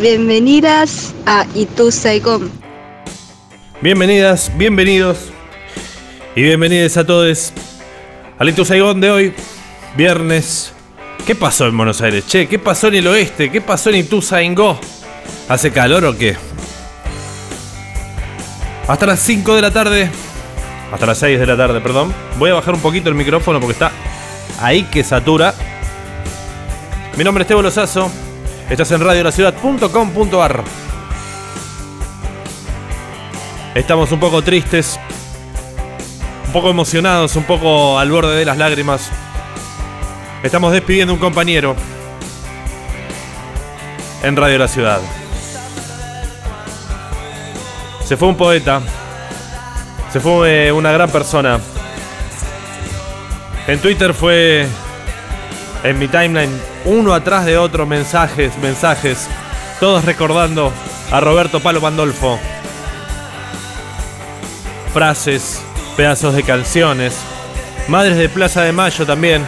Bienvenidas a Itu Saigon. Bienvenidas, bienvenidos y bienvenidos a todos al Itu Saigon de hoy, viernes. ¿Qué pasó en Buenos Aires? Che, ¿qué pasó en el oeste? ¿Qué pasó en Itu Saigon? ¿Hace calor o qué? Hasta las 5 de la tarde, hasta las 6 de la tarde, perdón. Voy a bajar un poquito el micrófono porque está ahí que satura. Mi nombre es Tebo Lozazo. Estás en radiolaciudad.com.ar. Estamos un poco tristes, un poco emocionados, un poco al borde de las lágrimas. Estamos despidiendo un compañero en Radio La Ciudad. Se fue un poeta, se fue una gran persona. En Twitter fue en mi timeline uno atrás de otro mensajes, mensajes, todos recordando a Roberto Palo Pandolfo frases, pedazos de canciones. Madres de Plaza de Mayo también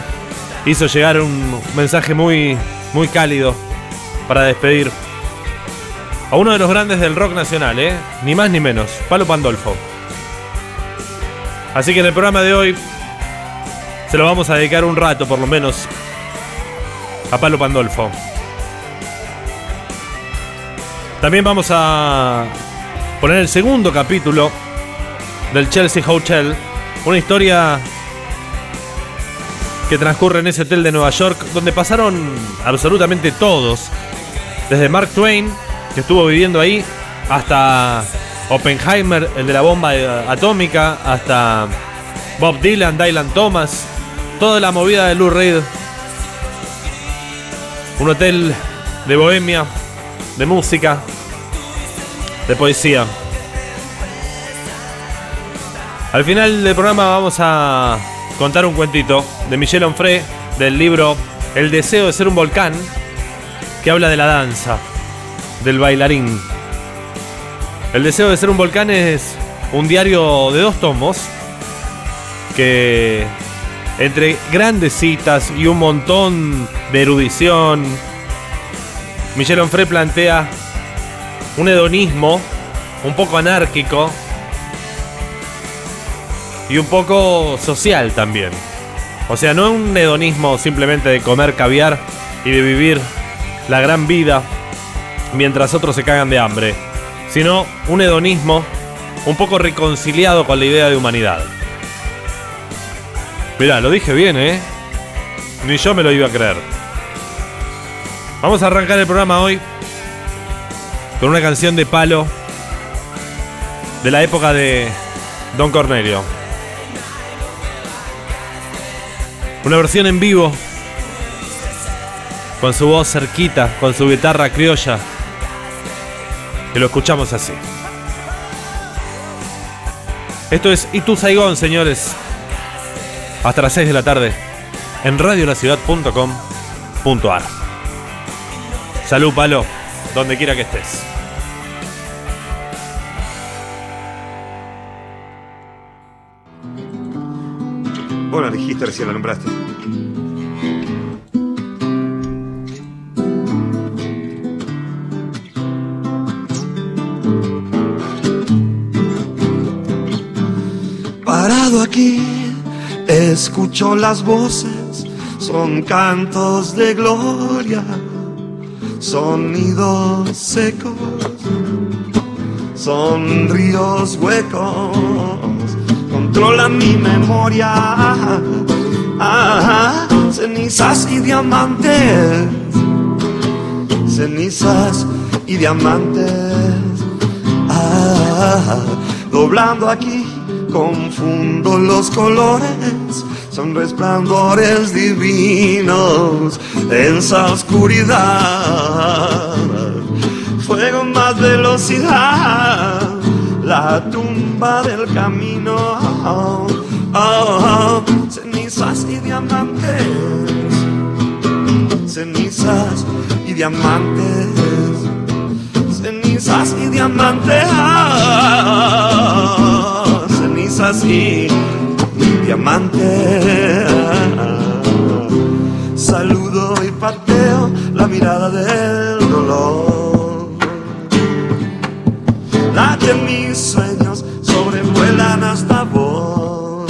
hizo llegar un mensaje muy, muy cálido para despedir a uno de los grandes del rock nacional, ¿eh? ni más ni menos, Palo Pandolfo. Así que en el programa de hoy se lo vamos a dedicar un rato por lo menos a Palo Pandolfo. También vamos a poner el segundo capítulo del Chelsea Hotel. Una historia que transcurre en ese hotel de Nueva York, donde pasaron absolutamente todos. Desde Mark Twain, que estuvo viviendo ahí, hasta Oppenheimer, el de la bomba atómica, hasta Bob Dylan, Dylan Thomas, toda la movida de Lou Reed. Un hotel de bohemia, de música, de poesía. Al final del programa vamos a contar un cuentito de Michel Onfray del libro El deseo de ser un volcán, que habla de la danza, del bailarín. El deseo de ser un volcán es un diario de dos tomos que entre grandes citas y un montón de erudición, Michel Onfray plantea un hedonismo un poco anárquico y un poco social también. O sea, no un hedonismo simplemente de comer caviar y de vivir la gran vida mientras otros se cagan de hambre, sino un hedonismo un poco reconciliado con la idea de humanidad. Mirá, lo dije bien, ¿eh? Ni yo me lo iba a creer. Vamos a arrancar el programa hoy con una canción de palo de la época de Don Cornelio. Una versión en vivo. Con su voz cerquita, con su guitarra criolla. Que lo escuchamos así. Esto es Itu Saigón, señores. Hasta las 6 de la tarde. En radiolaciudad.com.ar. Salud, palo. Donde quiera que estés. Bueno, dijiste recién la nombraste. Parado aquí, escucho las voces, son cantos de gloria, sonidos secos, son ríos huecos controla mi memoria. Ah, cenizas y diamantes, cenizas y diamantes. Ah, doblando aquí, confundo los colores, son resplandores divinos en esa oscuridad. Fuego más velocidad la tumba del camino. Oh, oh, cenizas y diamantes, cenizas y diamantes, cenizas y diamantes, cenizas y diamantes. Saludo y pateo la mirada del dolor que mis sueños sobrevuelan hasta vos.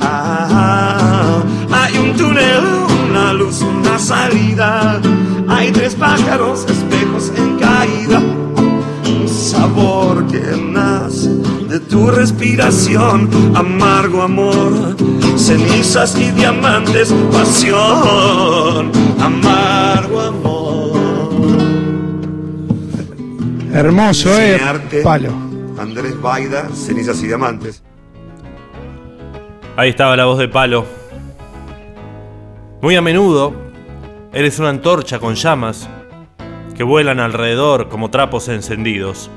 Ah, hay un túnel, una luz, una salida. Hay tres pájaros, espejos en caída. Un sabor que nace de tu respiración, amargo amor, cenizas y diamantes, pasión, amargo amor. Hermoso, eh. Palo. Andrés Baida, Cenizas y Diamantes. Ahí estaba la voz de Palo. Muy a menudo, eres una antorcha con llamas que vuelan alrededor como trapos encendidos.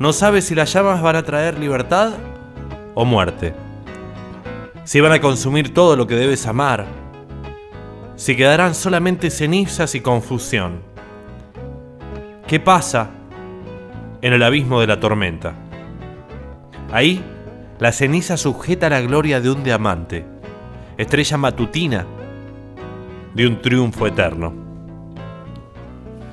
No sabes si las llamas van a traer libertad o muerte. Si van a consumir todo lo que debes amar. Si quedarán solamente cenizas y confusión. ¿Qué pasa en el abismo de la tormenta? Ahí, la ceniza sujeta la gloria de un diamante, estrella matutina de un triunfo eterno.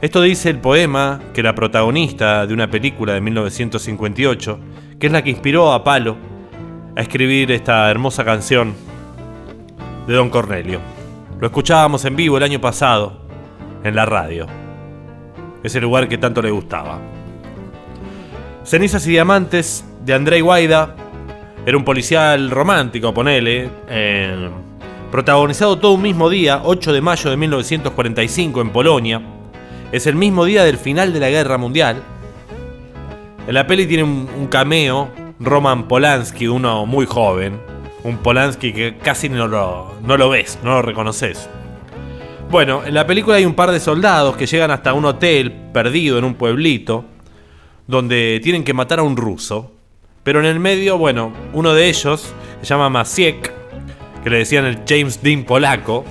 Esto dice el poema que la protagonista de una película de 1958, que es la que inspiró a Palo a escribir esta hermosa canción de Don Cornelio. Lo escuchábamos en vivo el año pasado en la radio, ese lugar que tanto le gustaba. Cenizas y Diamantes de Andrei Guaida era un policial romántico, ponele, eh, protagonizado todo un mismo día, 8 de mayo de 1945 en Polonia. Es el mismo día del final de la Guerra Mundial. En la peli tiene un, cameo Roman Polanski, uno muy joven. Un Polanski que casi no lo, no lo ves, no lo reconoces. Bueno, en la película hay un par de soldados que llegan hasta un hotel perdido en un pueblito, donde tienen que matar a un ruso. Pero en el medio, bueno, uno de ellos, se llama Masiek, que le decían el James Dean polaco,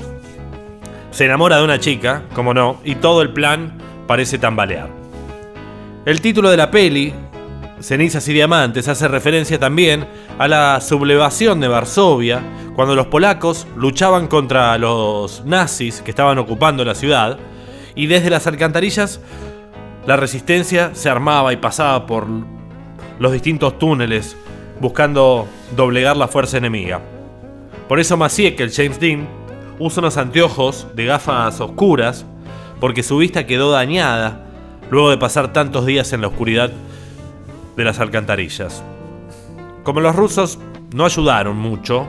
se enamora de una chica, como no, y todo el plan parece tambalear. El título de la peli, Cenizas y Diamantes, hace referencia también a la sublevación de Varsovia, cuando los polacos luchaban contra los nazis que estaban ocupando la ciudad, y desde las alcantarillas la resistencia se armaba y pasaba por los distintos túneles buscando doblegar la fuerza enemiga. Por eso Maciek, el James Dean, usa unos anteojos de gafas oscuras porque su vista quedó dañada luego de pasar tantos días en la oscuridad de las alcantarillas. Como los rusos no ayudaron mucho,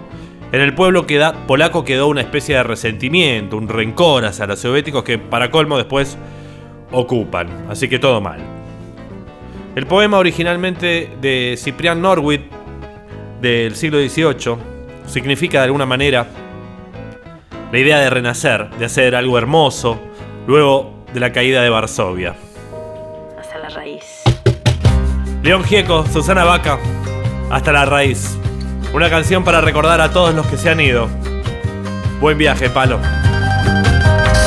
en el pueblo queda, polaco quedó una especie de resentimiento, un rencor hacia los soviéticos que para colmo después ocupan, así que todo mal. El poema originalmente de Ciprián Norwid del siglo XVIII significa de alguna manera la idea de renacer, de hacer algo hermoso luego de la caída de Varsovia. Hasta la raíz. León Gieco, Susana Vaca, hasta la raíz. Una canción para recordar a todos los que se han ido. Buen viaje, palo.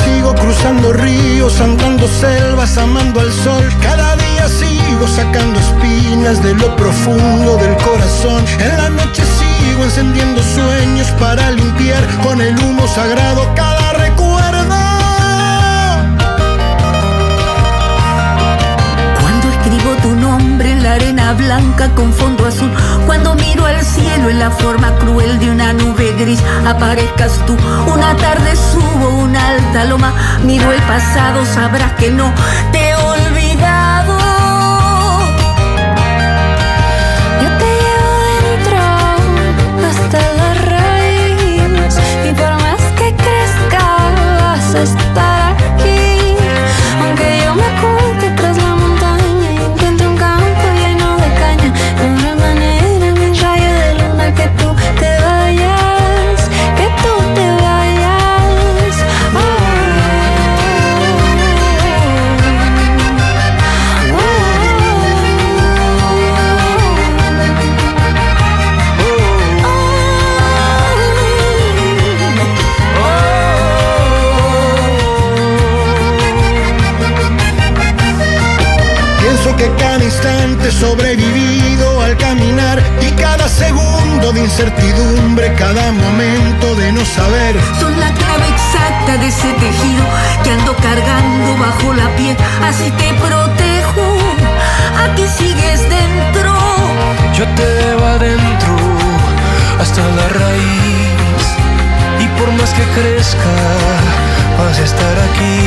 Sigo cruzando ríos, andando selvas, amando al sol. Cada día sigo sacando espinas de lo profundo del corazón. En la noche sigo encendiendo sueños para limpiar con el humo sagrado cada recuerdo. Cuando escribo tu nombre en la arena blanca con fondo azul, cuando miro al cielo en la forma cruel de una nube gris, aparezcas tú. Una tarde subo una alta loma, miro el pasado, sabrás que no te estar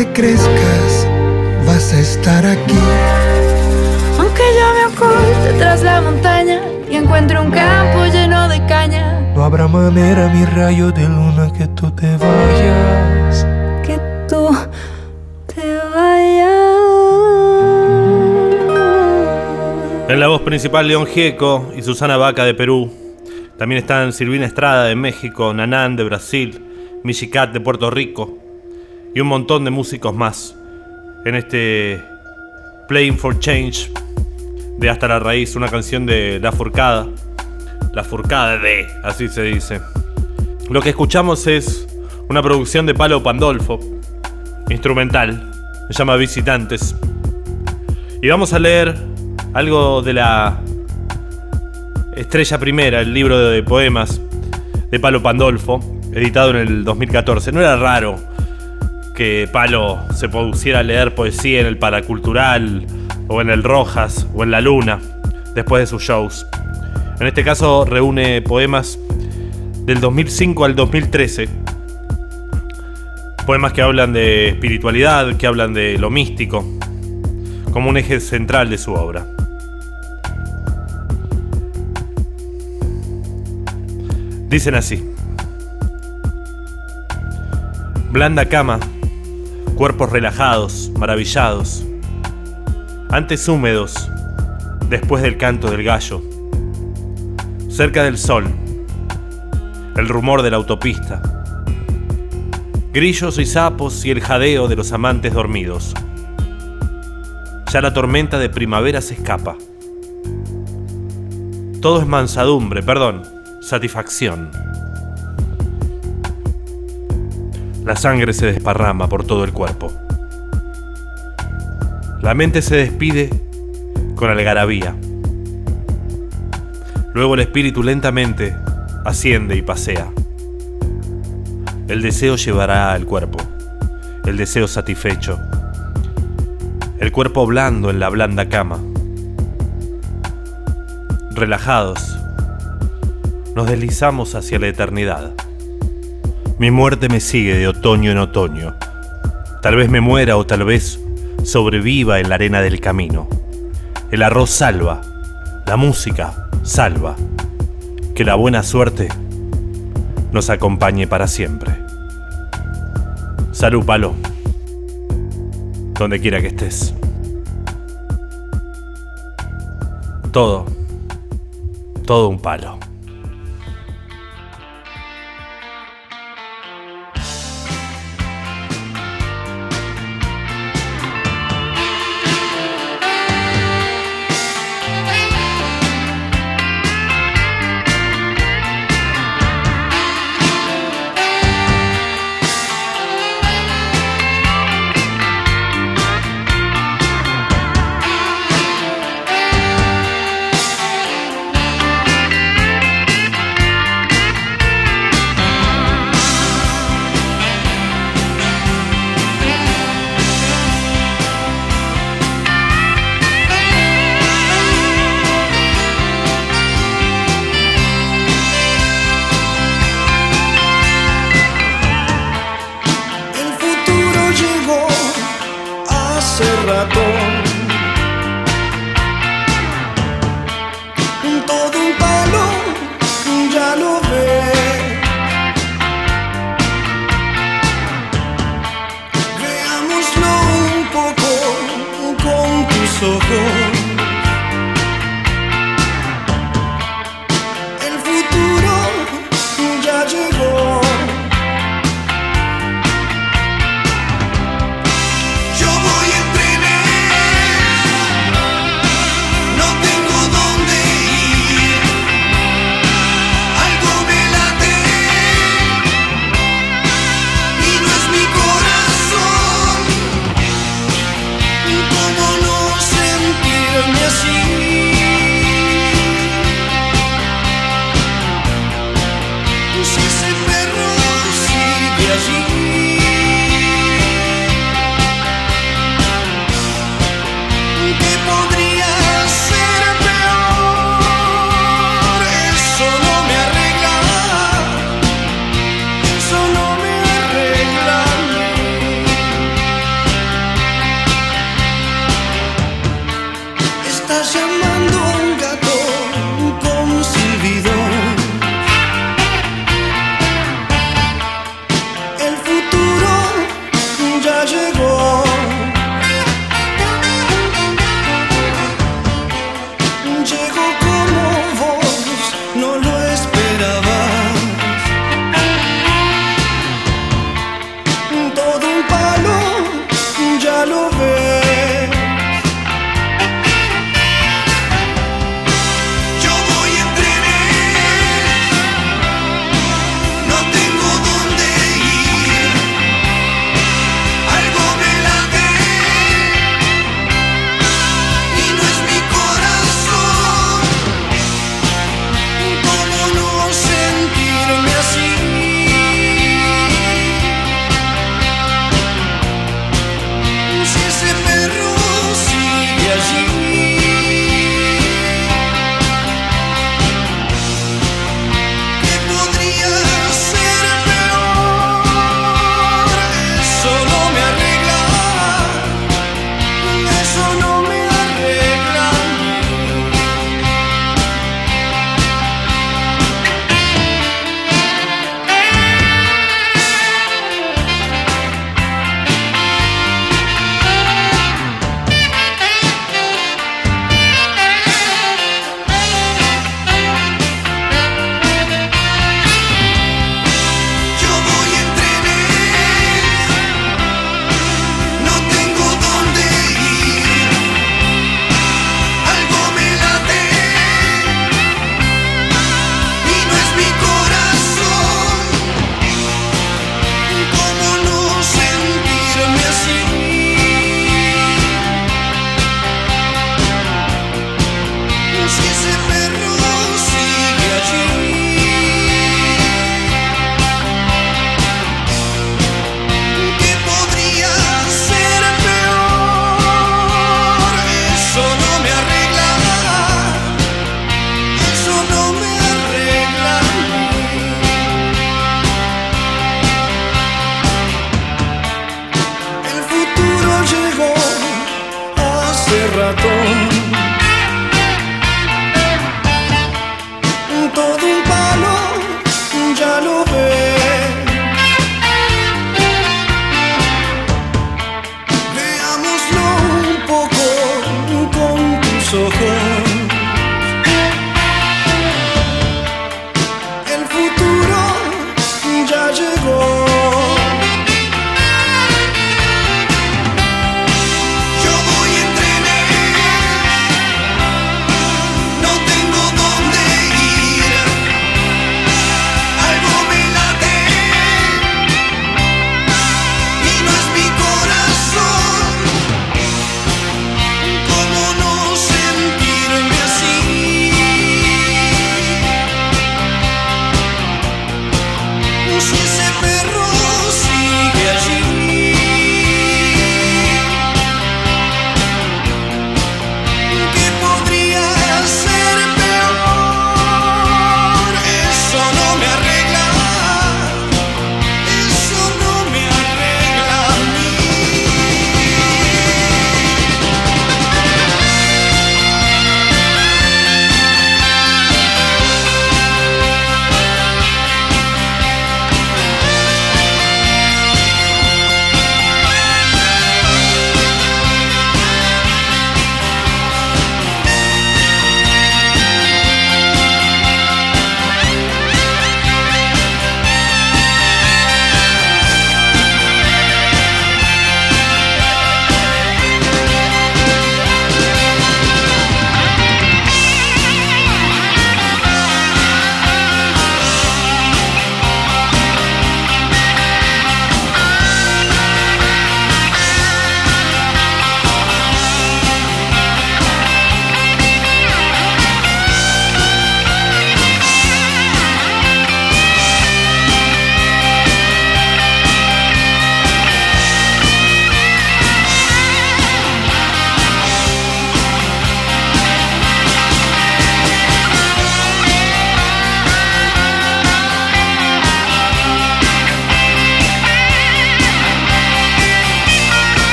que crezcas, vas a estar aquí. Aunque yo me oculte tras la montaña y encuentre un campo lleno de caña, No habrá manera, mi rayo de luna, que tú te vayas. que tú te vayas. En la voz principal León Gieco y Susana Vaca de Perú. También están Silvina Estrada de México, Nanán de Brasil, Michicat de Puerto Rico y un montón de músicos más en este Playing for Change de Hasta la Raíz, una canción de La Furcada. La Furcada de, así se dice. Lo que escuchamos es una producción de Palo Pandolfo, instrumental, se llama Visitantes. Y vamos a leer algo de la Estrella Primera, el libro de poemas de Palo Pandolfo, editado en el 2014. No era raro que Palo se pusiera a leer poesía en el Paracultural, o en el Rojas, o en La Luna, después de sus shows. En este caso reúne poemas del 2005 al 2013. Poemas que hablan de espiritualidad, que hablan de lo místico, como un eje central de su obra. Dicen así. Blanda cama, cuerpos relajados, maravillados, antes húmedos, después del canto del gallo, cerca del sol, el rumor de la autopista, grillos y sapos y el jadeo de los amantes dormidos. Ya la tormenta de primavera se escapa. Todo es mansadumbre, perdón, satisfacción. La sangre se desparrama por todo el cuerpo. La mente se despide con algarabía. Luego el espíritu lentamente asciende y pasea. El deseo llevará al cuerpo, el deseo satisfecho, el cuerpo blando en la blanda cama. Relajados, nos deslizamos hacia la eternidad. Mi muerte me sigue de otoño en otoño. Tal vez me muera o tal vez sobreviva en la arena del camino. El arroz salva, la música salva. Que la buena suerte nos acompañe para siempre. Salud, palo. Donde quiera que estés. Todo, todo un palo.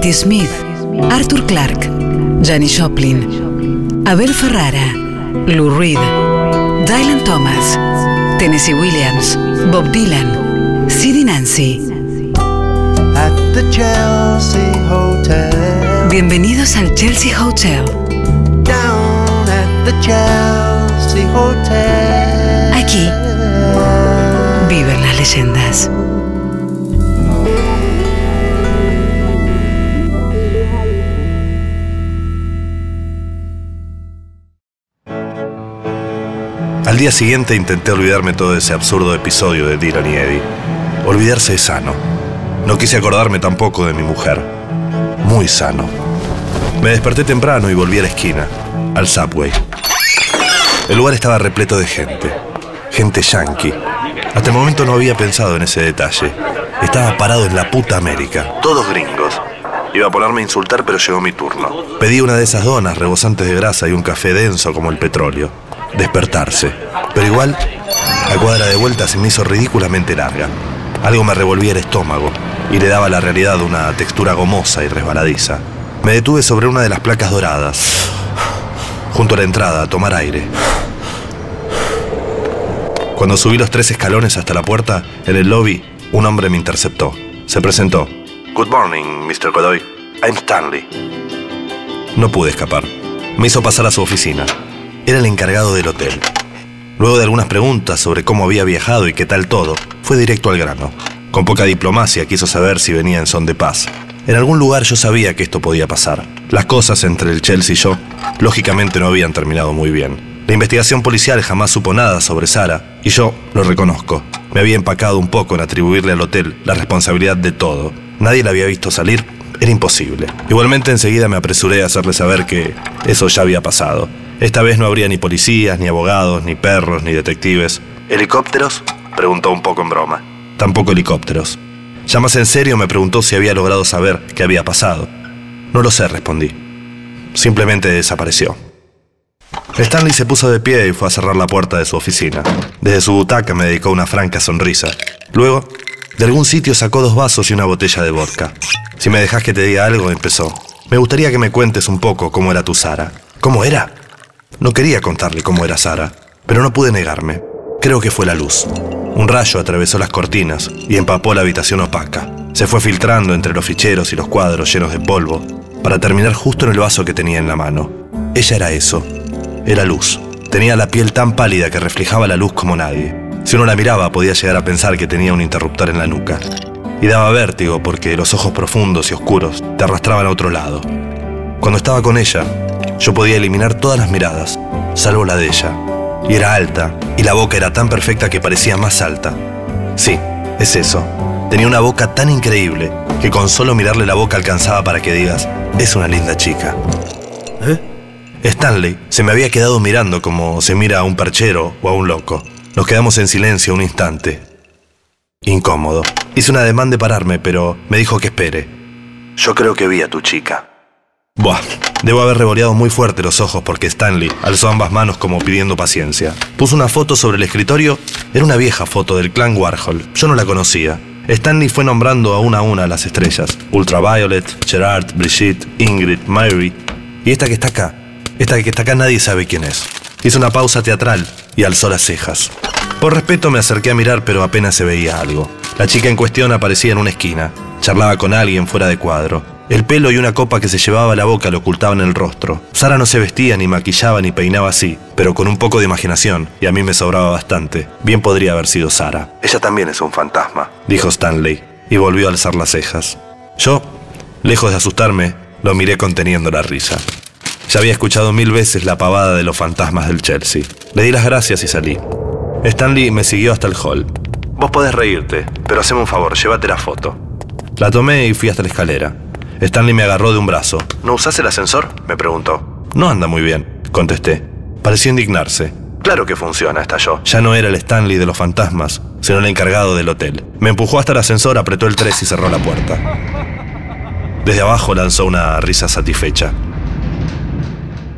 Patti Smith, Arthur Clarke, Janis Joplin, Abel Ferrara, Lou Reed, Dylan Thomas, Tennessee Williams, Bob Dylan, Sid Nancy. At the Chelsea Hotel. Bienvenidos al Chelsea Hotel. Down at the Chelsea Hotel. Aquí viven las leyendas. Al día siguiente intenté olvidarme todo ese absurdo episodio de Dylan y Eddie. Olvidarse es sano. No quise acordarme tampoco de mi mujer. Muy sano. Me desperté temprano y volví a la esquina, al subway. El lugar estaba repleto de gente. Gente yankee. Hasta el momento no había pensado en ese detalle. Estaba parado en la puta América. Todos gringos. Iba a ponerme a insultar, pero llegó mi turno. Pedí una de esas donas rebosantes de grasa y un café denso como el petróleo. Despertarse. Pero igual, la cuadra de vuelta se me hizo ridículamente larga. Algo me revolvía el estómago y le daba a la realidad una textura gomosa y resbaladiza. Me detuve sobre una de las placas doradas, junto a la entrada, a tomar aire. Cuando subí los tres escalones hasta la puerta, en el lobby, un hombre me interceptó. Se presentó. Good morning, Mr. Godoy. I'm Stanley. No pude escapar. Me hizo pasar a su oficina. Era el encargado del hotel. Luego de algunas preguntas sobre cómo había viajado y qué tal todo, fue directo al grano. Con poca diplomacia quiso saber si venía en son de paz. En algún lugar yo sabía que esto podía pasar. Las cosas entre el Chelsea y yo, lógicamente no habían terminado muy bien. La investigación policial jamás supo nada sobre Sara, y yo lo reconozco. Me había empacado un poco en atribuirle al hotel la responsabilidad de todo. Nadie la había visto salir, era imposible. Igualmente enseguida me apresuré a hacerle saber que eso ya había pasado. Esta vez no habría ni policías, ni abogados, ni perros, ni detectives. ¿Helicópteros? Preguntó un poco en broma. Tampoco helicópteros. Ya más en serio me preguntó si había logrado saber qué había pasado. No lo sé, respondí. Simplemente desapareció. Stanley se puso de pie y fue a cerrar la puerta de su oficina. Desde su butaca me dedicó una franca sonrisa. Luego, de algún sitio sacó dos vasos y una botella de vodka. Si me dejas que te diga algo, empezó. Me gustaría que me cuentes un poco cómo era tu Sara. ¿Cómo era? No quería contarle cómo era Sara, pero no pude negarme. Creo que fue la luz. Un rayo atravesó las cortinas y empapó la habitación opaca. Se fue filtrando entre los ficheros y los cuadros llenos de polvo, para terminar justo en el vaso que tenía en la mano. Ella era eso. Era luz. Tenía la piel tan pálida que reflejaba la luz como nadie. Si uno la miraba podía llegar a pensar que tenía un interruptor en la nuca. Y daba vértigo porque los ojos profundos y oscuros te arrastraban a otro lado. Cuando estaba con ella, yo podía eliminar todas las miradas, salvo la de ella. Y era alta, y la boca era tan perfecta que parecía más alta. Sí, es eso. Tenía una boca tan increíble que con solo mirarle la boca alcanzaba para que digas, es una linda chica. ¿Eh? Stanley se me había quedado mirando como se mira a un perchero o a un loco. Nos quedamos en silencio un instante. Incómodo. Hice una demanda de pararme, pero me dijo que espere. Yo creo que vi a tu chica. Buah, debo haber revoleado muy fuerte los ojos porque Stanley alzó ambas manos como pidiendo paciencia. Puso una foto sobre el escritorio. Era una vieja foto del clan Warhol. Yo no la conocía. Stanley fue nombrando a una a una las estrellas. Ultraviolet, Gerard, Brigitte, Ingrid, Mary. Y esta que está acá. Esta que está acá nadie sabe quién es. Hizo una pausa teatral y alzó las cejas. Por respeto me acerqué a mirar, pero apenas se veía algo. La chica en cuestión aparecía en una esquina. Charlaba con alguien fuera de cuadro. El pelo y una copa que se llevaba a la boca lo ocultaban el rostro. Sara no se vestía, ni maquillaba, ni peinaba así, pero con un poco de imaginación, y a mí me sobraba bastante. Bien podría haber sido Sara. Ella también es un fantasma, dijo Stanley, y volvió a alzar las cejas. Yo, lejos de asustarme, lo miré conteniendo la risa. Ya había escuchado mil veces la pavada de los fantasmas del Chelsea. Le di las gracias y salí. Stanley me siguió hasta el hall. Vos podés reírte, pero haceme un favor, llévate la foto. La tomé y fui hasta la escalera. Stanley me agarró de un brazo. ¿No usás el ascensor? me preguntó. No anda muy bien, contesté. Pareció indignarse. Claro que funciona, estalló. Ya no era el Stanley de los fantasmas, sino el encargado del hotel. Me empujó hasta el ascensor, apretó el 3 y cerró la puerta. Desde abajo lanzó una risa satisfecha.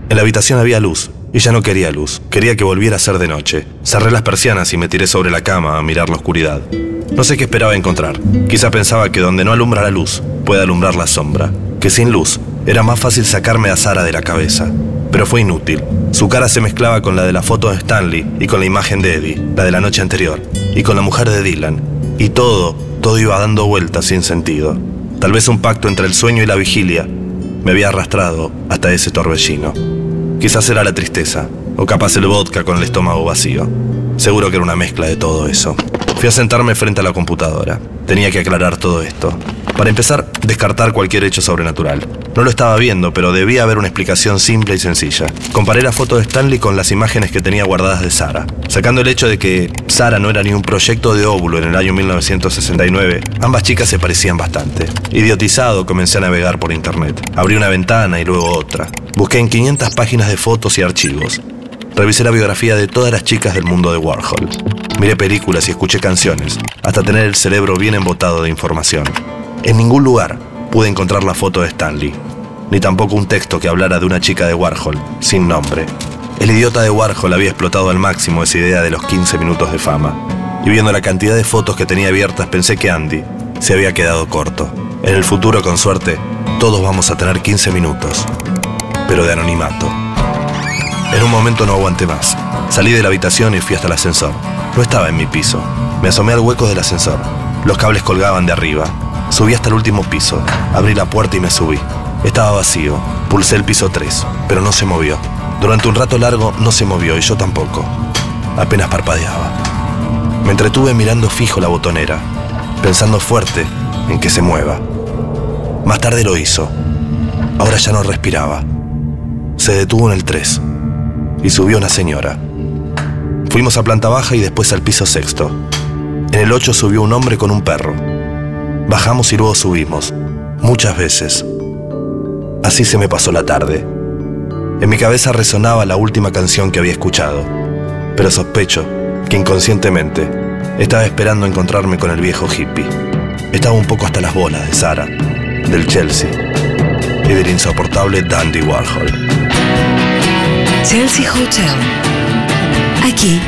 En la habitación había luz, y ya no quería luz. Quería que volviera a ser de noche. Cerré las persianas y me tiré sobre la cama a mirar la oscuridad. No sé qué esperaba encontrar. Quizá pensaba que donde no alumbra la luz, puede alumbrar la sombra, que sin luz era más fácil sacarme a Sara de la cabeza. Pero fue inútil. Su cara se mezclaba con la de la foto de Stanley y con la imagen de Eddie, la de la noche anterior, y con la mujer de Dylan. Y todo, todo iba dando vueltas sin sentido. Tal vez un pacto entre el sueño y la vigilia me había arrastrado hasta ese torbellino. Quizás era la tristeza, o capaz el vodka con el estómago vacío. Seguro que era una mezcla de todo eso. Fui a sentarme frente a la computadora. Tenía que aclarar todo esto. Para empezar, descartar cualquier hecho sobrenatural. No lo estaba viendo, pero debía haber una explicación simple y sencilla. Comparé la foto de Stanley con las imágenes que tenía guardadas de Sara. Sacando el hecho de que Sara no era ni un proyecto de óvulo en el año 1969, ambas chicas se parecían bastante. Idiotizado, comencé a navegar por internet. Abrí una ventana y luego otra. Busqué en 500 páginas de fotos y archivos. Revisé la biografía de todas las chicas del mundo de Warhol. Miré películas y escuché canciones, hasta tener el cerebro bien embotado de información. En ningún lugar pude encontrar la foto de Stanley, ni tampoco un texto que hablara de una chica de Warhol, sin nombre. El idiota de Warhol había explotado al máximo esa idea de los 15 minutos de fama. Y viendo la cantidad de fotos que tenía abiertas pensé que Andy se había quedado corto. En el futuro, con suerte, todos vamos a tener 15 minutos, pero de anonimato. En un momento no aguanté más. Salí de la habitación y fui hasta el ascensor. No estaba en mi piso. Me asomé al hueco del ascensor. Los cables colgaban de arriba. Subí hasta el último piso. Abrí la puerta y me subí. Estaba vacío. Pulsé el piso 3, pero no se movió. Durante un rato largo no se movió y yo tampoco. Apenas parpadeaba. Me entretuve mirando fijo la botonera, pensando fuerte en que se mueva. Más tarde lo hizo. Ahora ya no respiraba. Se detuvo en el 3 y subió una señora. Fuimos a planta baja y después al piso sexto. En el 8 subió un hombre con un perro. Bajamos y luego subimos, muchas veces. Así se me pasó la tarde. En mi cabeza resonaba la última canción que había escuchado, pero sospecho que inconscientemente estaba esperando encontrarme con el viejo hippie. Estaba un poco hasta las bolas de Sara, del Chelsea y del insoportable Dandy Warhol. Chelsea Hotel. Aquí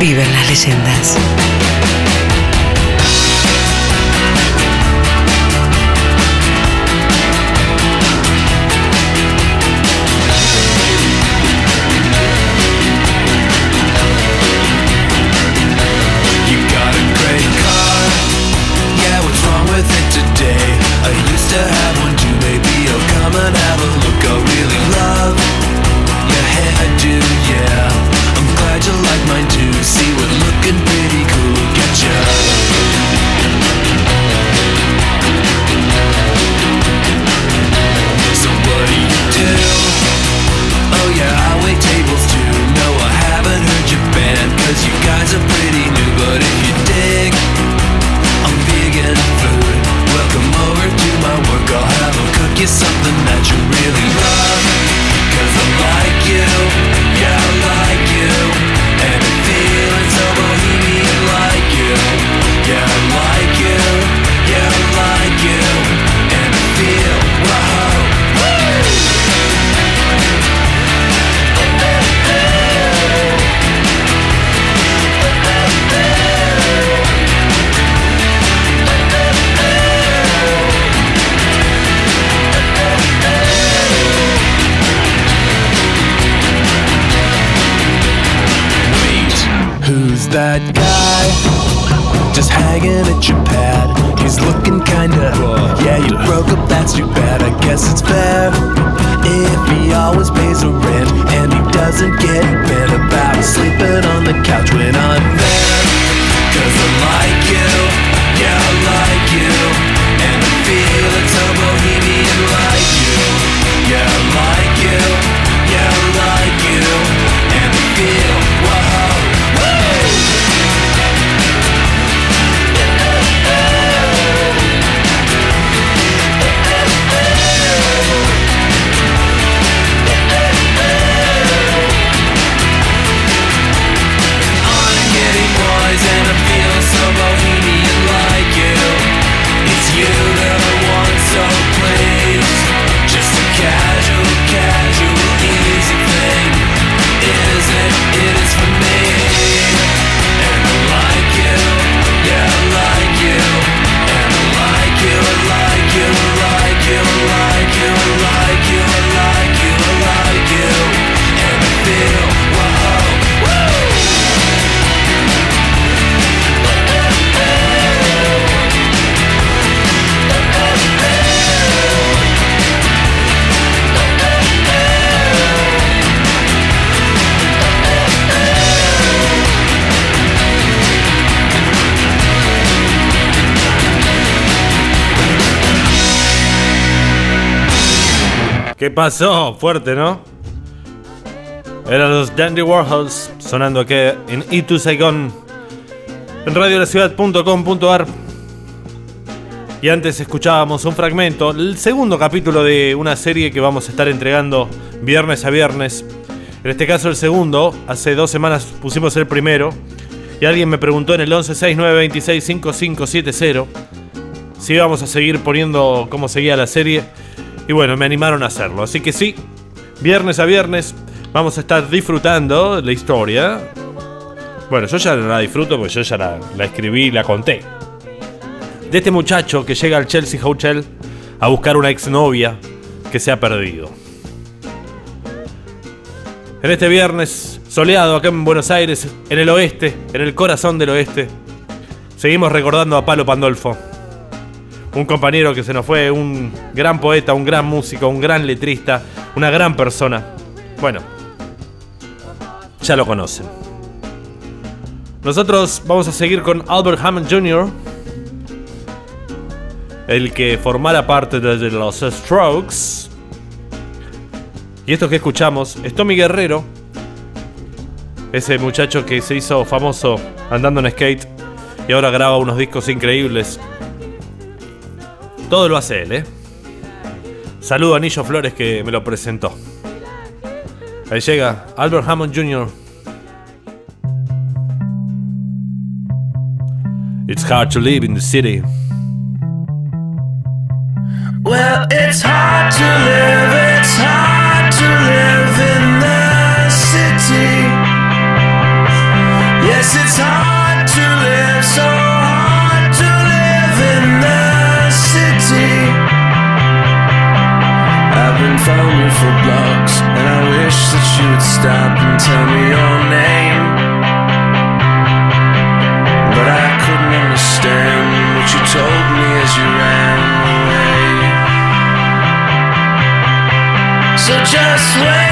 viven las leyendas. ¿Qué pasó? Fuerte, ¿no? Eran los Dandy Warhols sonando aquí en E2 Saigon en radiolaciudad.com.ar y antes escuchábamos un fragmento, el segundo capítulo de una serie que vamos a estar entregando viernes a viernes. En este caso el segundo, hace dos semanas pusimos el primero y alguien me preguntó en el 1169265570 si íbamos a seguir poniendo cómo seguía la serie y bueno, me animaron a hacerlo. Así que sí, viernes a viernes vamos a estar disfrutando la historia. Bueno, yo ya la disfruto porque yo ya la, la escribí y la conté de este muchacho que llega al Chelsea Hotel a buscar una exnovia que se ha perdido. En este viernes soleado acá en Buenos Aires, en el oeste, en el corazón del oeste, seguimos recordando a Palo Pandolfo. Un compañero que se nos fue, un gran poeta, un gran músico, un gran letrista, una gran persona. Bueno, ya lo conocen. Nosotros vamos a seguir con Albert Hammond Jr., el que formara parte de los Strokes. Y esto que escuchamos es Tommy Guerrero, ese muchacho que se hizo famoso andando en skate y ahora graba unos discos increíbles. Todo lo hace él, ¿eh? Saludo a Anillo Flores que me lo presentó. Ahí llega Albert Hammond Jr. It's hard to live in the city. Well, it's hard to live, it's hard to live in the city. Yes, it's hard to live, so for blocks, and I wish that you would stop and tell me your name. But I couldn't understand what you told me as you ran away. So just lay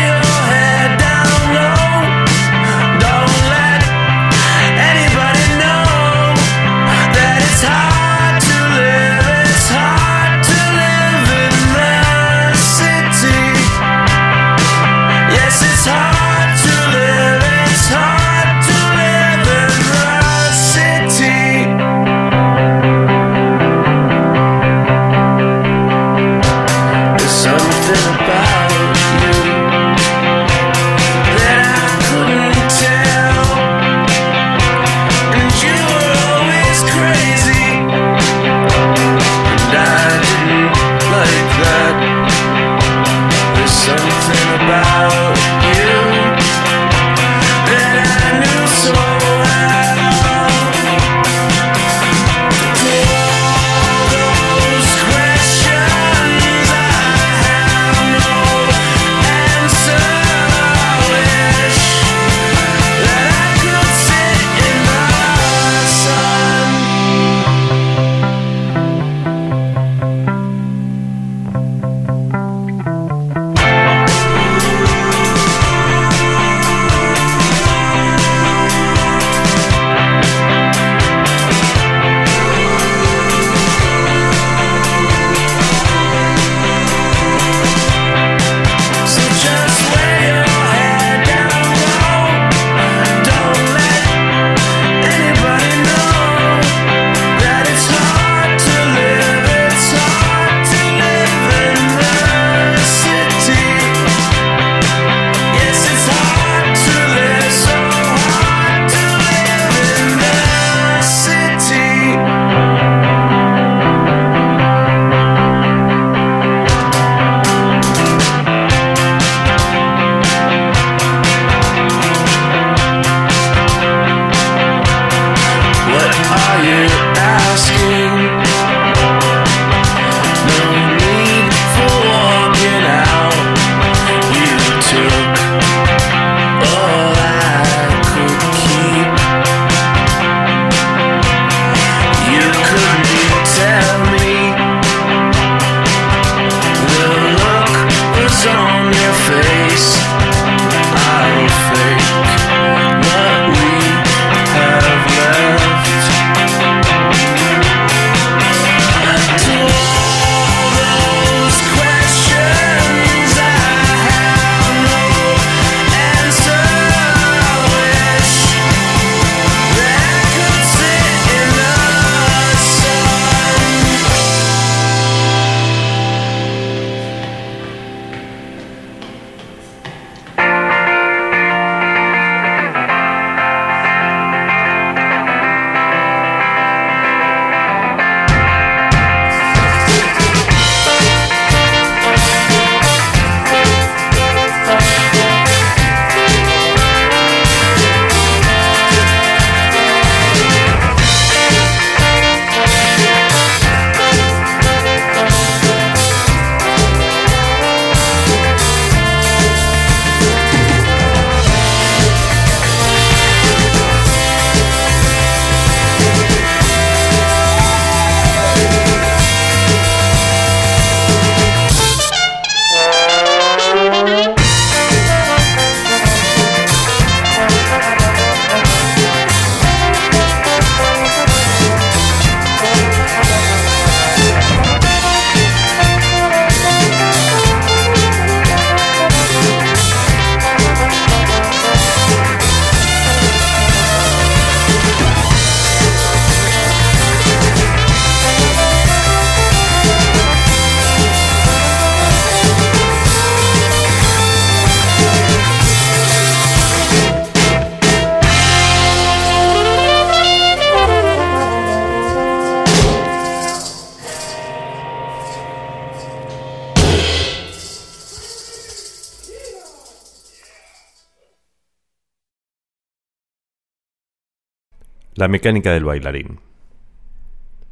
La mecánica del bailarín.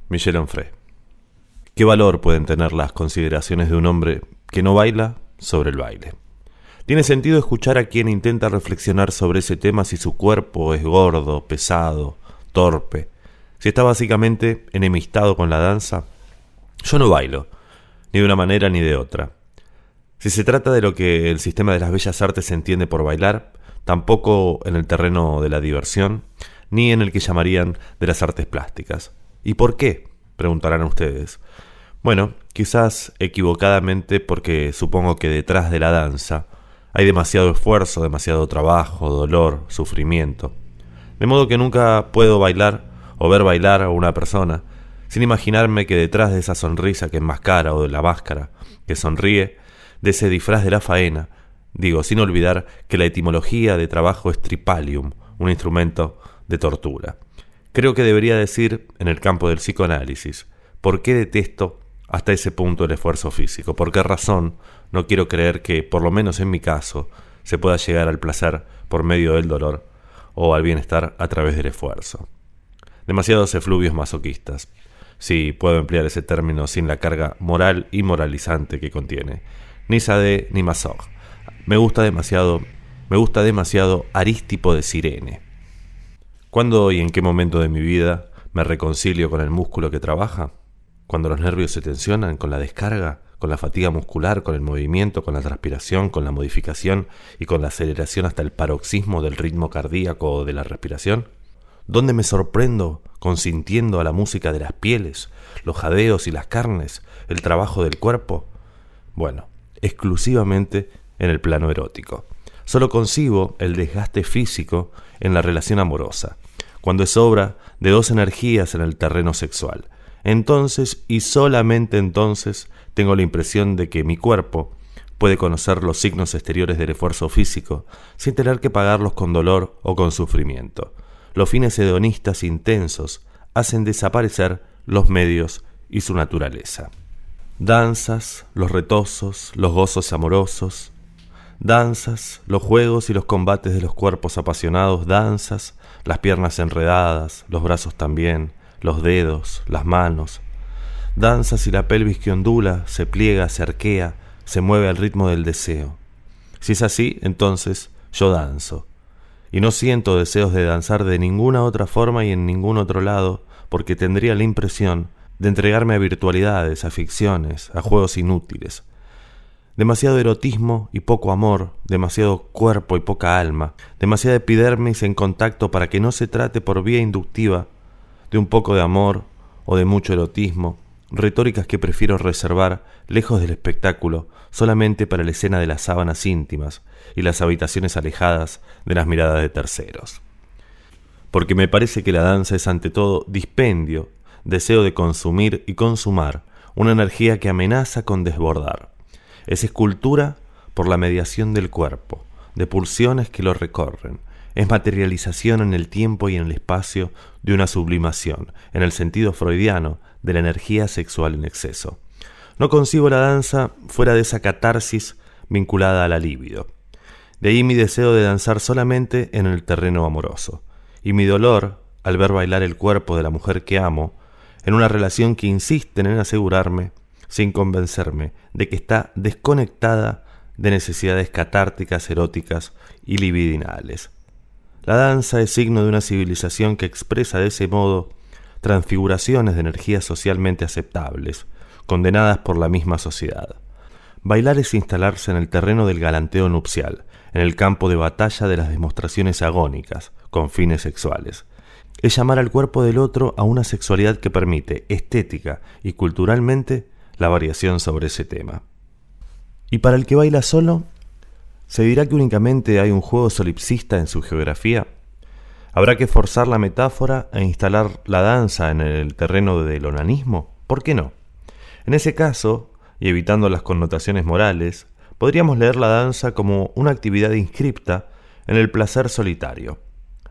Michel Onfray. ¿Qué valor pueden tener las consideraciones de un hombre que no baila sobre el baile? Tiene sentido escuchar a quien intenta reflexionar sobre ese tema si su cuerpo es gordo, pesado, torpe, si está básicamente enemistado con la danza. Yo no bailo, ni de una manera ni de otra. Si se trata de lo que el sistema de las bellas artes entiende por bailar, tampoco en el terreno de la diversión, ni en el que llamarían de las artes plásticas. ¿Y por qué? preguntarán ustedes. Bueno, quizás equivocadamente porque supongo que detrás de la danza hay demasiado esfuerzo, demasiado trabajo, dolor, sufrimiento. De modo que nunca puedo bailar o ver bailar a una persona sin imaginarme que detrás de esa sonrisa que enmascara o de la máscara que sonríe, de ese disfraz de la faena, digo, sin olvidar que la etimología de trabajo es tripalium, un instrumento de tortura. Creo que debería decir, en el campo del psicoanálisis, por qué detesto hasta ese punto el esfuerzo físico, por qué razón no quiero creer que, por lo menos en mi caso, se pueda llegar al placer por medio del dolor o al bienestar a través del esfuerzo. Demasiados efluvios masoquistas, si puedo emplear ese término sin la carga moral y moralizante que contiene. Ni Sade ni Masog. Me gusta demasiado, me gusta demasiado Aristipo de Sirene. ¿Cuándo y en qué momento de mi vida me reconcilio con el músculo que trabaja? Cuando los nervios se tensionan con la descarga, con la fatiga muscular, con el movimiento, con la transpiración, con la modificación y con la aceleración hasta el paroxismo del ritmo cardíaco o de la respiración? ¿Dónde me sorprendo consintiendo a la música de las pieles, los jadeos y las carnes, el trabajo del cuerpo? Bueno, exclusivamente en el plano erótico. Solo concibo el desgaste físico en la relación amorosa, cuando es obra de dos energías en el terreno sexual. Entonces, y solamente entonces, tengo la impresión de que mi cuerpo puede conocer los signos exteriores del esfuerzo físico sin tener que pagarlos con dolor o con sufrimiento. Los fines hedonistas intensos hacen desaparecer los medios y su naturaleza. Danzas, los retosos, los gozos amorosos, danzas, los juegos y los combates de los cuerpos apasionados, danzas, las piernas enredadas, los brazos también, los dedos, las manos, danzas y la pelvis que ondula, se pliega, se arquea, se mueve al ritmo del deseo. Si es así, entonces yo danzo. Y no siento deseos de danzar de ninguna otra forma y en ningún otro lado, porque tendría la impresión de entregarme a virtualidades, a ficciones, a juegos inútiles, Demasiado erotismo y poco amor, demasiado cuerpo y poca alma, demasiada epidermis en contacto para que no se trate por vía inductiva de un poco de amor o de mucho erotismo, retóricas que prefiero reservar lejos del espectáculo solamente para la escena de las sábanas íntimas y las habitaciones alejadas de las miradas de terceros. Porque me parece que la danza es ante todo dispendio, deseo de consumir y consumar, una energía que amenaza con desbordar. Es escultura por la mediación del cuerpo, de pulsiones que lo recorren. Es materialización en el tiempo y en el espacio de una sublimación, en el sentido freudiano, de la energía sexual en exceso. No concibo la danza fuera de esa catarsis vinculada a la libido. De ahí mi deseo de danzar solamente en el terreno amoroso, y mi dolor al ver bailar el cuerpo de la mujer que amo, en una relación que insisten en asegurarme sin convencerme de que está desconectada de necesidades catárticas, eróticas y libidinales. La danza es signo de una civilización que expresa de ese modo transfiguraciones de energías socialmente aceptables, condenadas por la misma sociedad. Bailar es instalarse en el terreno del galanteo nupcial, en el campo de batalla de las demostraciones agónicas, con fines sexuales. Es llamar al cuerpo del otro a una sexualidad que permite, estética y culturalmente, la variación sobre ese tema. Y para el que baila solo, ¿se dirá que únicamente hay un juego solipsista en su geografía? ¿Habrá que forzar la metáfora e instalar la danza en el terreno del onanismo? ¿Por qué no? En ese caso, y evitando las connotaciones morales, podríamos leer la danza como una actividad inscripta en el placer solitario,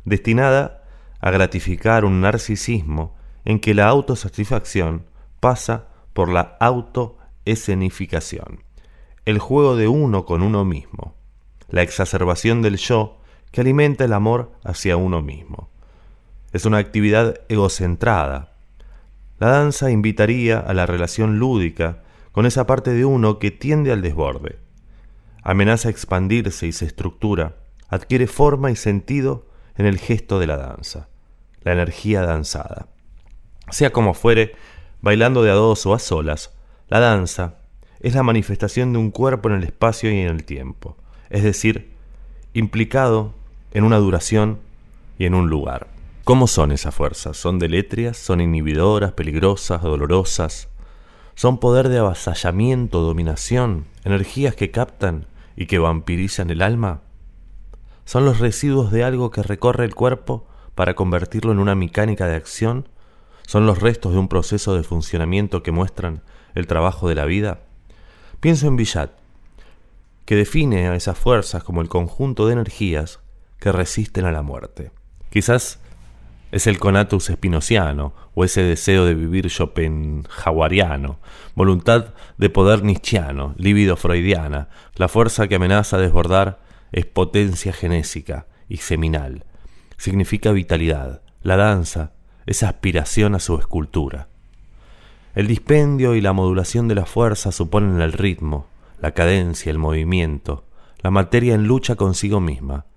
destinada a gratificar un narcisismo en que la autosatisfacción pasa por la autoescenificación, el juego de uno con uno mismo, la exacerbación del yo que alimenta el amor hacia uno mismo. es una actividad egocentrada. La danza invitaría a la relación lúdica con esa parte de uno que tiende al desborde. Amenaza a expandirse y se estructura, adquiere forma y sentido en el gesto de la danza, la energía danzada. Sea como fuere, bailando de a dos o a solas, la danza es la manifestación de un cuerpo en el espacio y en el tiempo, es decir, implicado en una duración y en un lugar. ¿Cómo son esas fuerzas? ¿Son deletrias? ¿Son inhibidoras, peligrosas, dolorosas? ¿Son poder de avasallamiento, dominación, energías que captan y que vampirizan el alma? ¿Son los residuos de algo que recorre el cuerpo para convertirlo en una mecánica de acción? ¿Son los restos de un proceso de funcionamiento que muestran el trabajo de la vida? Pienso en Villat, que define a esas fuerzas como el conjunto de energías que resisten a la muerte. Quizás es el conatus espinociano o ese deseo de vivir schopenhaueriano, voluntad de poder nietzscheano, líbido freudiana, la fuerza que amenaza desbordar es potencia genésica y seminal. Significa vitalidad. La danza es aspiración a su escultura. El dispendio y la modulación de la fuerza suponen el ritmo, la cadencia, el movimiento, la materia en lucha consigo misma,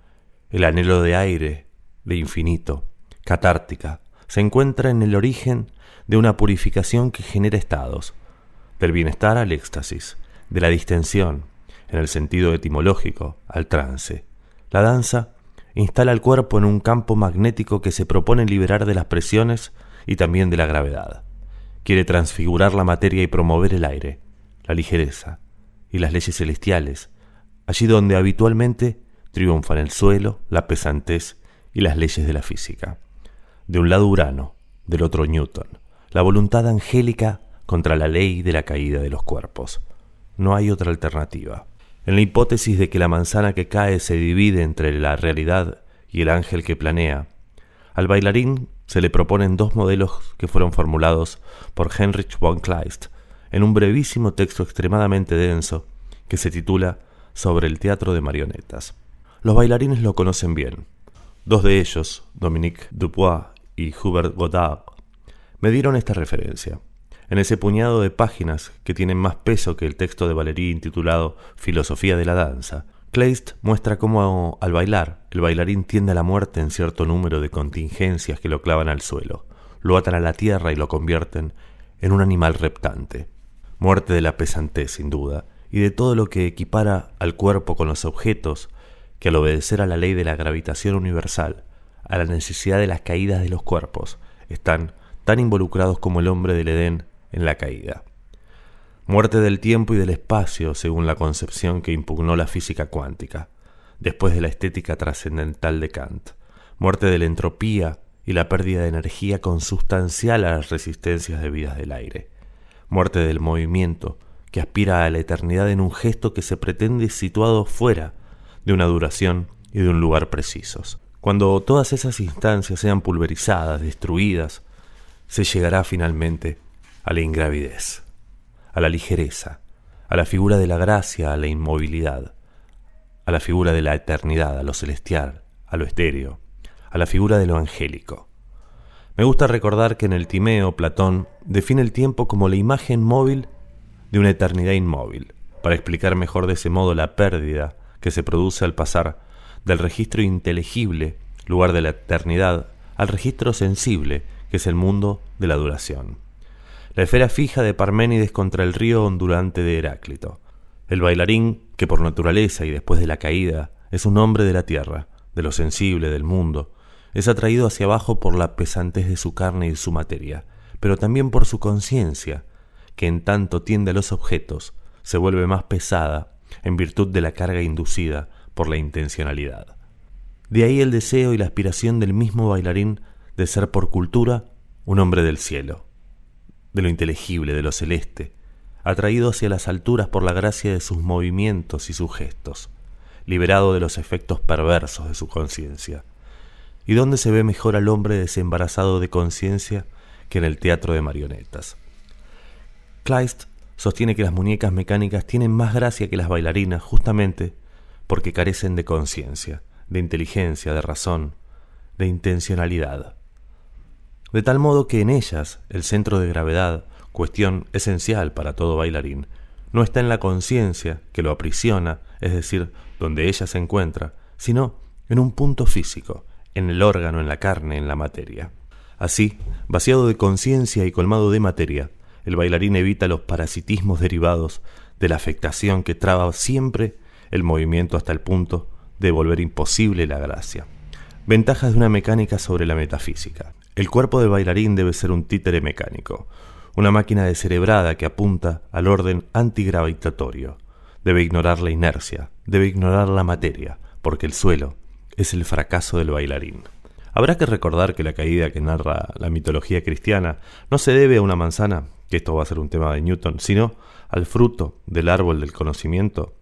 el anhelo de aire, de infinito, catártica, se encuentra en el origen de una purificación que genera estados, del bienestar al éxtasis, de la distensión, en el sentido etimológico, al trance. La danza instala el cuerpo en un campo magnético que se propone liberar de las presiones y también de la gravedad. Quiere transfigurar la materia y promover el aire, la ligereza y las leyes celestiales, allí donde habitualmente triunfan el suelo, la pesantez y las leyes de la física. De un lado Urano, del otro Newton, la voluntad angélica contra la ley de la caída de los cuerpos. No hay otra alternativa. En la hipótesis de que la manzana que cae se divide entre la realidad y el ángel que planea, al bailarín se le proponen dos modelos que fueron formulados por Heinrich von Kleist en un brevísimo texto extremadamente denso que se titula Sobre el teatro de marionetas. Los bailarines lo conocen bien. Dos de ellos, Dominique Dupois y Hubert Godard, me dieron esta referencia. En ese puñado de páginas que tienen más peso que el texto de Valéry intitulado Filosofía de la danza, Kleist muestra cómo al bailar, el bailarín tiende a la muerte en cierto número de contingencias que lo clavan al suelo, lo atan a la tierra y lo convierten en un animal reptante. Muerte de la pesantez, sin duda, y de todo lo que equipara al cuerpo con los objetos que al obedecer a la ley de la gravitación universal, a la necesidad de las caídas de los cuerpos, están tan involucrados como el hombre del Edén en la caída. Muerte del tiempo y del espacio según la concepción que impugnó la física cuántica, después de la estética trascendental de Kant, muerte de la entropía y la pérdida de energía consustancial a las resistencias debidas del aire, muerte del movimiento que aspira a la eternidad en un gesto que se pretende situado fuera de una duración y de un lugar precisos. Cuando todas esas instancias sean pulverizadas, destruidas, se llegará finalmente a la ingravidez a la ligereza, a la figura de la gracia, a la inmovilidad, a la figura de la eternidad, a lo celestial, a lo estéreo, a la figura de lo angélico. Me gusta recordar que en el Timeo Platón define el tiempo como la imagen móvil de una eternidad inmóvil, para explicar mejor de ese modo la pérdida que se produce al pasar del registro inteligible, lugar de la eternidad, al registro sensible, que es el mundo de la duración la esfera fija de Parménides contra el río ondulante de Heráclito. El bailarín, que por naturaleza y después de la caída es un hombre de la tierra, de lo sensible del mundo, es atraído hacia abajo por la pesantez de su carne y su materia, pero también por su conciencia, que en tanto tiende a los objetos, se vuelve más pesada en virtud de la carga inducida por la intencionalidad. De ahí el deseo y la aspiración del mismo bailarín de ser por cultura un hombre del cielo de lo inteligible, de lo celeste, atraído hacia las alturas por la gracia de sus movimientos y sus gestos, liberado de los efectos perversos de su conciencia. ¿Y dónde se ve mejor al hombre desembarazado de conciencia que en el teatro de marionetas? Kleist sostiene que las muñecas mecánicas tienen más gracia que las bailarinas justamente porque carecen de conciencia, de inteligencia, de razón, de intencionalidad. De tal modo que en ellas el centro de gravedad, cuestión esencial para todo bailarín, no está en la conciencia que lo aprisiona, es decir, donde ella se encuentra, sino en un punto físico, en el órgano, en la carne, en la materia. Así, vaciado de conciencia y colmado de materia, el bailarín evita los parasitismos derivados de la afectación que traba siempre el movimiento hasta el punto de volver imposible la gracia. Ventajas de una mecánica sobre la metafísica. El cuerpo del bailarín debe ser un títere mecánico, una máquina descerebrada que apunta al orden antigravitatorio. Debe ignorar la inercia, debe ignorar la materia, porque el suelo es el fracaso del bailarín. Habrá que recordar que la caída que narra la mitología cristiana no se debe a una manzana, que esto va a ser un tema de Newton, sino al fruto del árbol del conocimiento.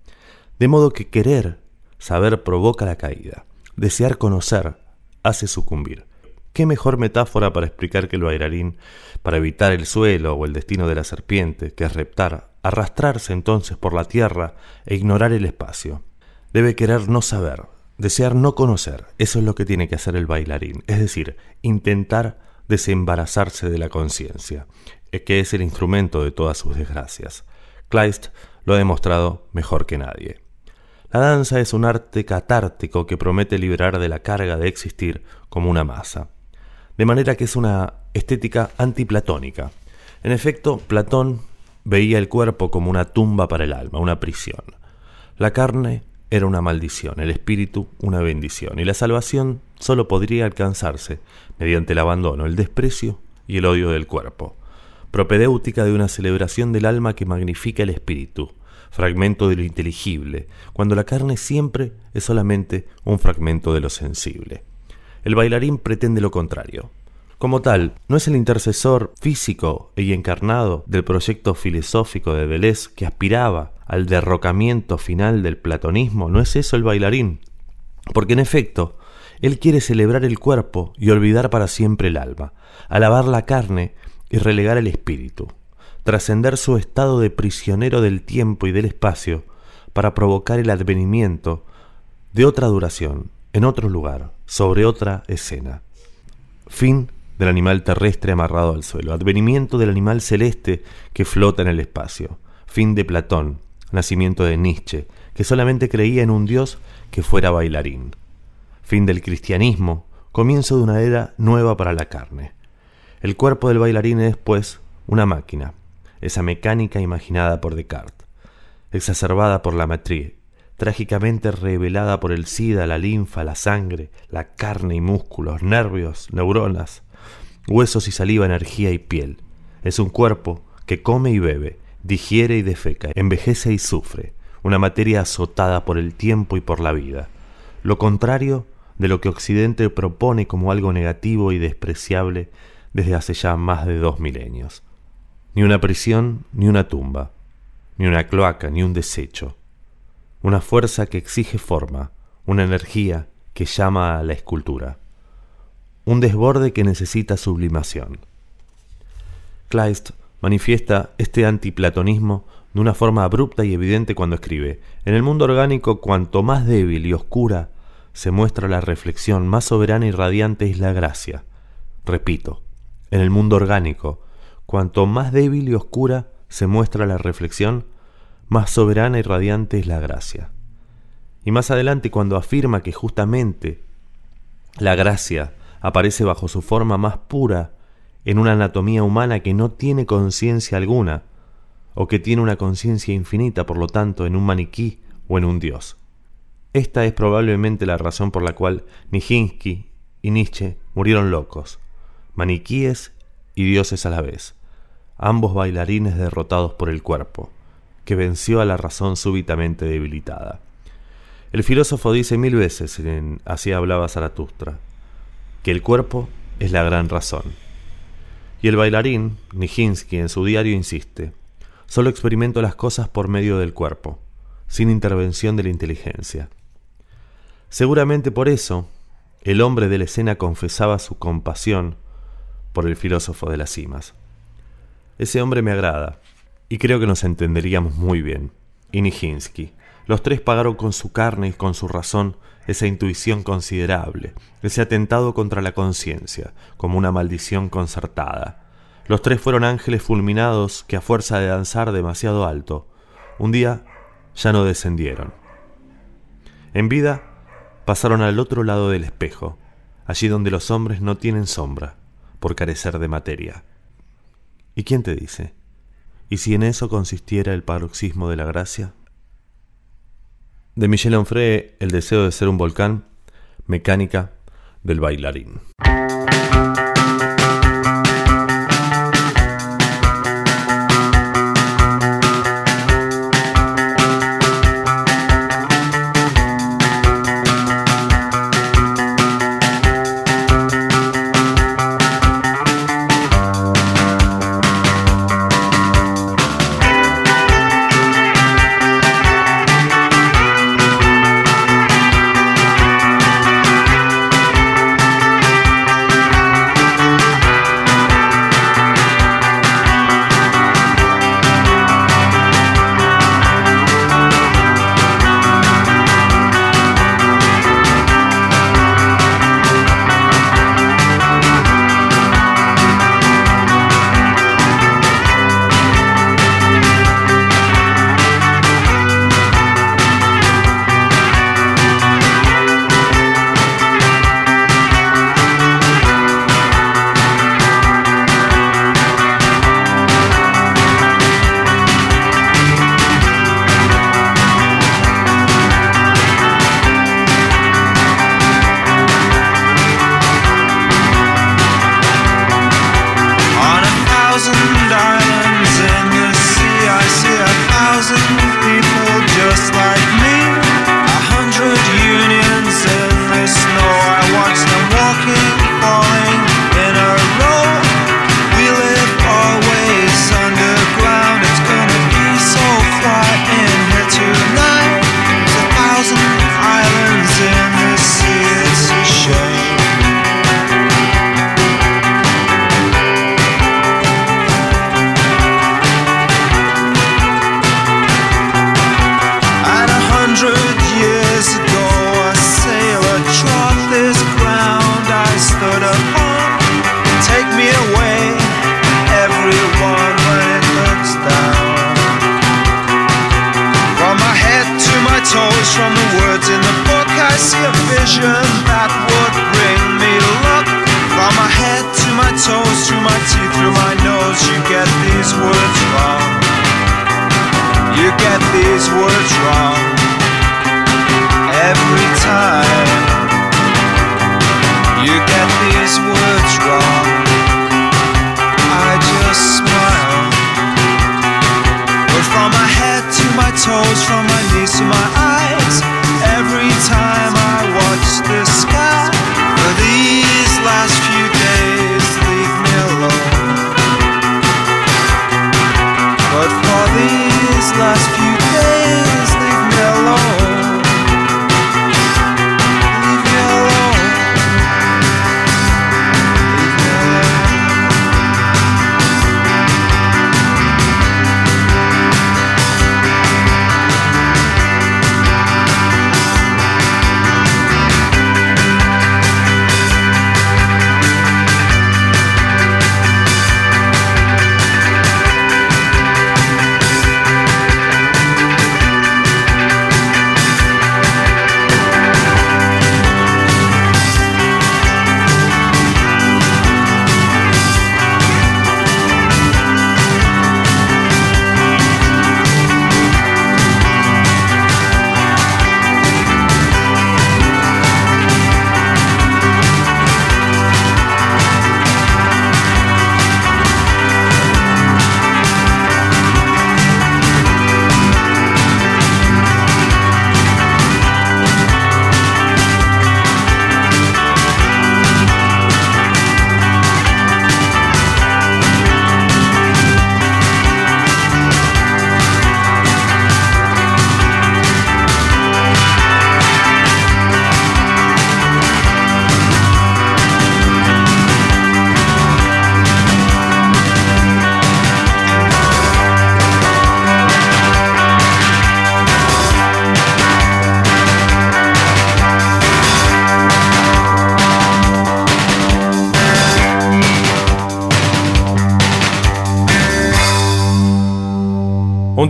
De modo que querer saber provoca la caída, desear conocer hace sucumbir. ¿Qué mejor metáfora para explicar que el bailarín, para evitar el suelo o el destino de la serpiente, que es reptar, arrastrarse entonces por la tierra e ignorar el espacio? Debe querer no saber, desear no conocer, eso es lo que tiene que hacer el bailarín, es decir, intentar desembarazarse de la conciencia, eh, que es el instrumento de todas sus desgracias. Kleist lo ha demostrado mejor que nadie. La danza es un arte catártico que promete liberar de la carga de existir como una masa de manera que es una estética antiplatónica. En efecto, Platón veía el cuerpo como una tumba para el alma, una prisión. La carne era una maldición, el espíritu una bendición, y la salvación solo podría alcanzarse mediante el abandono, el desprecio y el odio del cuerpo, propedéutica de una celebración del alma que magnifica el espíritu, fragmento de lo inteligible, cuando la carne siempre es solamente un fragmento de lo sensible. El bailarín pretende lo contrario. Como tal, no es el intercesor físico y encarnado del proyecto filosófico de Deleuze que aspiraba al derrocamiento final del platonismo, no es eso el bailarín. Porque en efecto, él quiere celebrar el cuerpo y olvidar para siempre el alma, alabar la carne y relegar el espíritu, trascender su estado de prisionero del tiempo y del espacio para provocar el advenimiento de otra duración, en otro lugar, sobre otra escena. Fin del animal terrestre amarrado al suelo, advenimiento del animal celeste que flota en el espacio. Fin de Platón, nacimiento de Nietzsche, que solamente creía en un dios que fuera bailarín. Fin del cristianismo, comienzo de una era nueva para la carne. El cuerpo del bailarín es, pues, una máquina, esa mecánica imaginada por Descartes, exacerbada por la matriz, trágicamente revelada por el SIDA, la linfa, la sangre, la carne y músculos, nervios, neuronas, huesos y saliva, energía y piel. Es un cuerpo que come y bebe, digiere y defeca, envejece y sufre, una materia azotada por el tiempo y por la vida. Lo contrario de lo que Occidente propone como algo negativo y despreciable desde hace ya más de dos milenios. Ni una prisión, ni una tumba, ni una cloaca, ni un desecho una fuerza que exige forma, una energía que llama a la escultura, un desborde que necesita sublimación. Kleist manifiesta este antiplatonismo de una forma abrupta y evidente cuando escribe, en el mundo orgánico cuanto más débil y oscura se muestra la reflexión, más soberana y radiante es la gracia. Repito, en el mundo orgánico, cuanto más débil y oscura se muestra la reflexión, más soberana y radiante es la gracia. Y más adelante cuando afirma que justamente la gracia aparece bajo su forma más pura en una anatomía humana que no tiene conciencia alguna, o que tiene una conciencia infinita, por lo tanto, en un maniquí o en un dios. Esta es probablemente la razón por la cual Nijinsky y Nietzsche murieron locos, maniquíes y dioses a la vez, ambos bailarines derrotados por el cuerpo que venció a la razón súbitamente debilitada. El filósofo dice mil veces, en Así hablaba Zaratustra, que el cuerpo es la gran razón. Y el bailarín, Nijinsky, en su diario insiste, solo experimento las cosas por medio del cuerpo, sin intervención de la inteligencia. Seguramente por eso, el hombre de la escena confesaba su compasión por el filósofo de las cimas. Ese hombre me agrada, y creo que nos entenderíamos muy bien. Y Los tres pagaron con su carne y con su razón esa intuición considerable, ese atentado contra la conciencia, como una maldición concertada. Los tres fueron ángeles fulminados que a fuerza de danzar demasiado alto, un día ya no descendieron. En vida pasaron al otro lado del espejo, allí donde los hombres no tienen sombra, por carecer de materia. ¿Y quién te dice? ¿Y si en eso consistiera el paroxismo de la gracia? De Michel Onfray, El deseo de ser un volcán, mecánica del bailarín.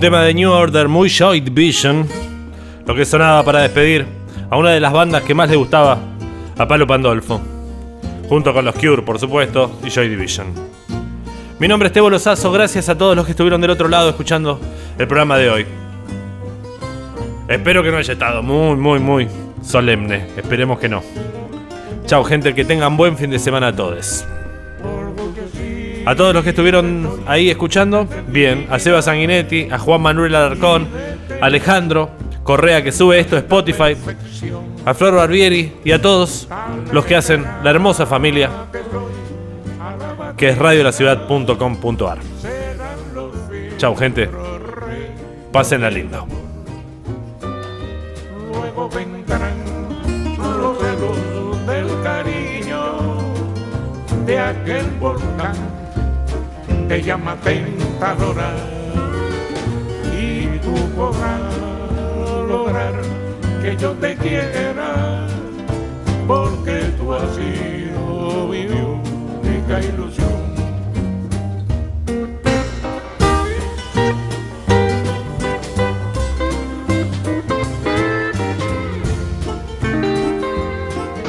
Tema de New Order muy Joy Division. Lo que sonaba para despedir a una de las bandas que más le gustaba a Palo Pandolfo. Junto con los Cure, por supuesto, y Joy Division. Mi nombre es Tebo Lozazo, gracias a todos los que estuvieron del otro lado escuchando el programa de hoy. Espero que no haya estado muy, muy, muy solemne. Esperemos que no. Chao, gente, que tengan buen fin de semana a todos. A todos los que estuvieron ahí escuchando, bien. A Seba Sanguinetti, a Juan Manuel Alarcón, a Alejandro Correa que sube esto a Spotify, a Flor Barbieri y a todos los que hacen la hermosa familia que es radiolaciudad.com.ar. Chao, gente. Pásenla lindo. Luego vendrán los del cariño de aquel volcán te llama tentadora y tú podrás lograr que yo te quiera porque tú has sido mi única ilusión.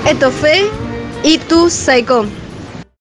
Esto fue Y tu Saicom.